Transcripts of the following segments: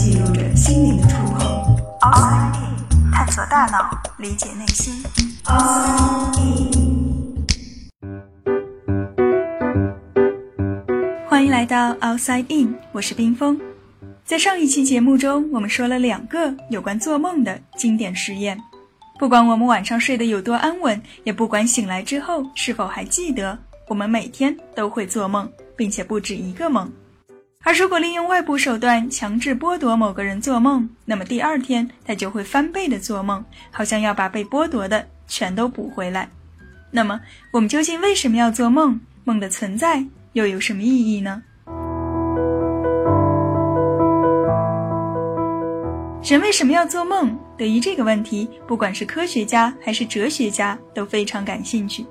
记录着心灵的触碰。Outside In，探索大脑，理解内心。R&D 欢迎来到 Outside In，我是冰峰。在上一期节目中，我们说了两个有关做梦的经典实验。不管我们晚上睡得有多安稳，也不管醒来之后是否还记得，我们每天都会做梦，并且不止一个梦。而如果利用外部手段强制剥夺某个人做梦，那么第二天他就会翻倍的做梦，好像要把被剥夺的全都补回来。那么我们究竟为什么要做梦？梦的存在又有什么意义呢？人为什么要做梦？对于这个问题，不管是科学家还是哲学家都非常感兴趣，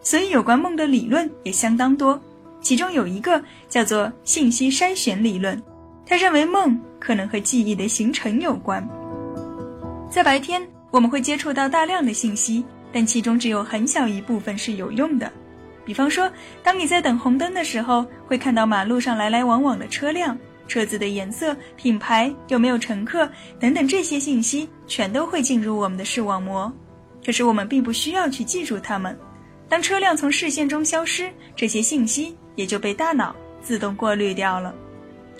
所以有关梦的理论也相当多。其中有一个叫做信息筛选理论，他认为梦可能和记忆的形成有关。在白天，我们会接触到大量的信息，但其中只有很小一部分是有用的。比方说，当你在等红灯的时候，会看到马路上来来往往的车辆，车子的颜色、品牌、有没有乘客等等这些信息，全都会进入我们的视网膜。可是我们并不需要去记住它们。当车辆从视线中消失，这些信息。也就被大脑自动过滤掉了。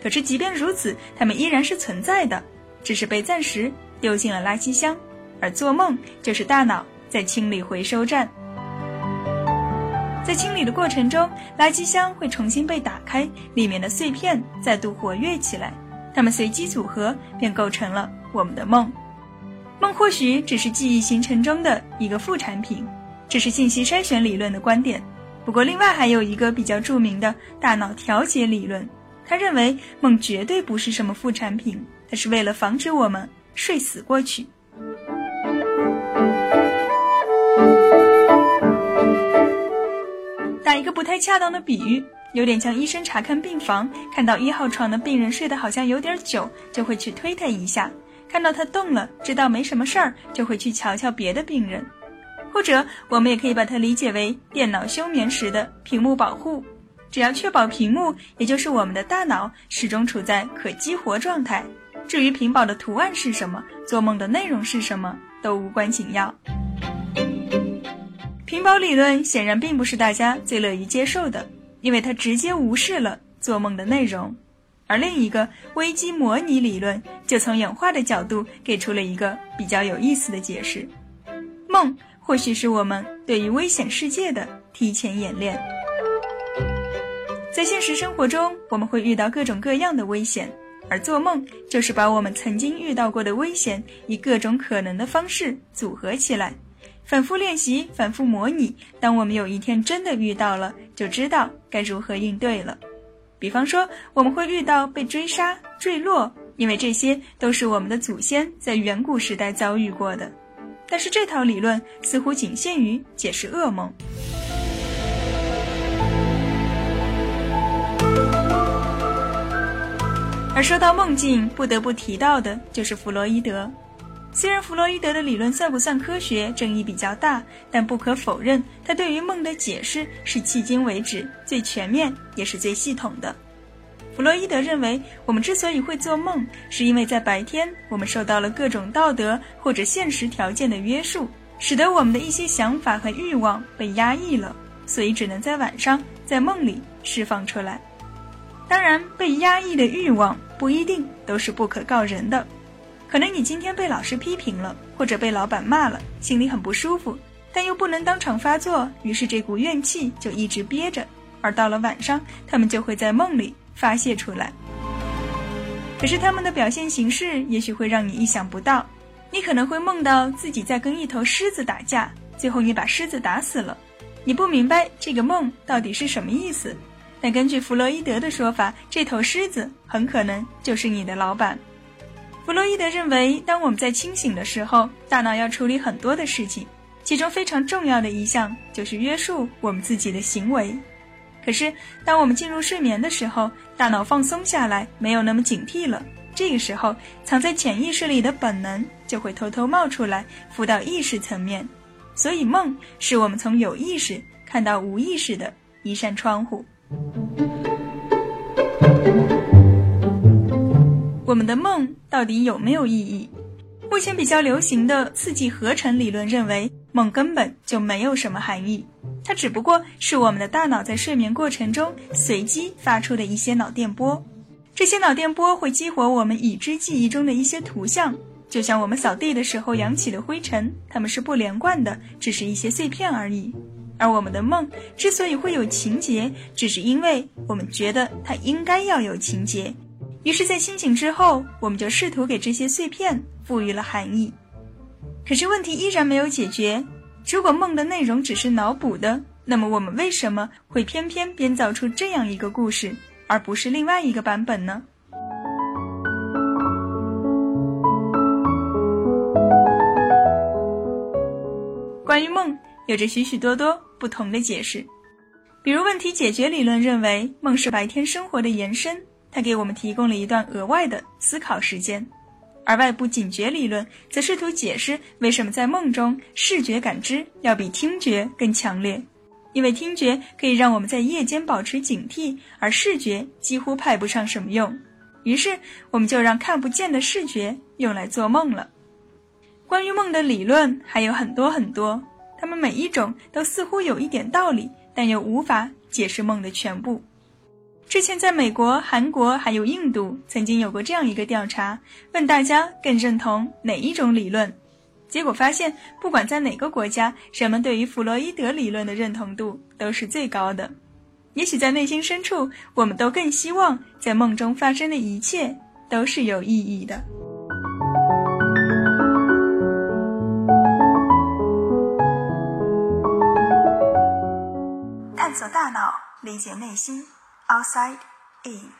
可是，即便如此，它们依然是存在的，只是被暂时丢进了垃圾箱。而做梦就是大脑在清理回收站。在清理的过程中，垃圾箱会重新被打开，里面的碎片再度活跃起来，它们随机组合，便构成了我们的梦。梦或许只是记忆形成中的一个副产品，这是信息筛选理论的观点。不过，另外还有一个比较著名的大脑调节理论，他认为梦绝对不是什么副产品，它是为了防止我们睡死过去。打一个不太恰当的比喻，有点像医生查看病房，看到一号床的病人睡得好像有点久，就会去推他一下；看到他动了，知道没什么事儿，就会去瞧瞧别的病人。或者，我们也可以把它理解为电脑休眠时的屏幕保护。只要确保屏幕，也就是我们的大脑，始终处在可激活状态。至于屏保的图案是什么，做梦的内容是什么，都无关紧要。屏保理论显然并不是大家最乐于接受的，因为它直接无视了做梦的内容。而另一个危机模拟理论，就从演化的角度给出了一个比较有意思的解释：梦。或许是我们对于危险世界的提前演练。在现实生活中，我们会遇到各种各样的危险，而做梦就是把我们曾经遇到过的危险，以各种可能的方式组合起来，反复练习，反复模拟。当我们有一天真的遇到了，就知道该如何应对了。比方说，我们会遇到被追杀、坠落，因为这些都是我们的祖先在远古时代遭遇过的。但是这套理论似乎仅限于解释噩梦。而说到梦境，不得不提到的就是弗洛伊德。虽然弗洛伊德的理论算不算科学，争议比较大，但不可否认，他对于梦的解释是迄今为止最全面也是最系统的。弗洛伊德认为，我们之所以会做梦，是因为在白天我们受到了各种道德或者现实条件的约束，使得我们的一些想法和欲望被压抑了，所以只能在晚上在梦里释放出来。当然，被压抑的欲望不一定都是不可告人的，可能你今天被老师批评了，或者被老板骂了，心里很不舒服，但又不能当场发作，于是这股怨气就一直憋着，而到了晚上，他们就会在梦里。发泄出来。可是他们的表现形式也许会让你意想不到，你可能会梦到自己在跟一头狮子打架，最后你把狮子打死了。你不明白这个梦到底是什么意思，但根据弗洛伊德的说法，这头狮子很可能就是你的老板。弗洛伊德认为，当我们在清醒的时候，大脑要处理很多的事情，其中非常重要的一项就是约束我们自己的行为。可是，当我们进入睡眠的时候，大脑放松下来，没有那么警惕了。这个时候，藏在潜意识里的本能就会偷偷冒出来，浮到意识层面。所以，梦是我们从有意识看到无意识的一扇窗户。我们的梦到底有没有意义？目前比较流行的刺激合成理论认为，梦根本就没有什么含义，它只不过是我们的大脑在睡眠过程中随机发出的一些脑电波。这些脑电波会激活我们已知记忆中的一些图像，就像我们扫地的时候扬起的灰尘，它们是不连贯的，只是一些碎片而已。而我们的梦之所以会有情节，只是因为我们觉得它应该要有情节。于是，在清醒之后，我们就试图给这些碎片赋予了含义。可是，问题依然没有解决。如果梦的内容只是脑补的，那么我们为什么会偏偏编造出这样一个故事，而不是另外一个版本呢？关于梦，有着许许多多不同的解释。比如，问题解决理论认为，梦是白天生活的延伸。它给我们提供了一段额外的思考时间，而外部警觉理论则试图解释为什么在梦中视觉感知要比听觉更强烈，因为听觉可以让我们在夜间保持警惕，而视觉几乎派不上什么用。于是，我们就让看不见的视觉用来做梦了。关于梦的理论还有很多很多，它们每一种都似乎有一点道理，但又无法解释梦的全部。之前在美国、韩国还有印度，曾经有过这样一个调查，问大家更认同哪一种理论。结果发现，不管在哪个国家，人们对于弗洛伊德理论的认同度都是最高的。也许在内心深处，我们都更希望在梦中发生的一切都是有意义的。探索大脑，理解内心。Outside in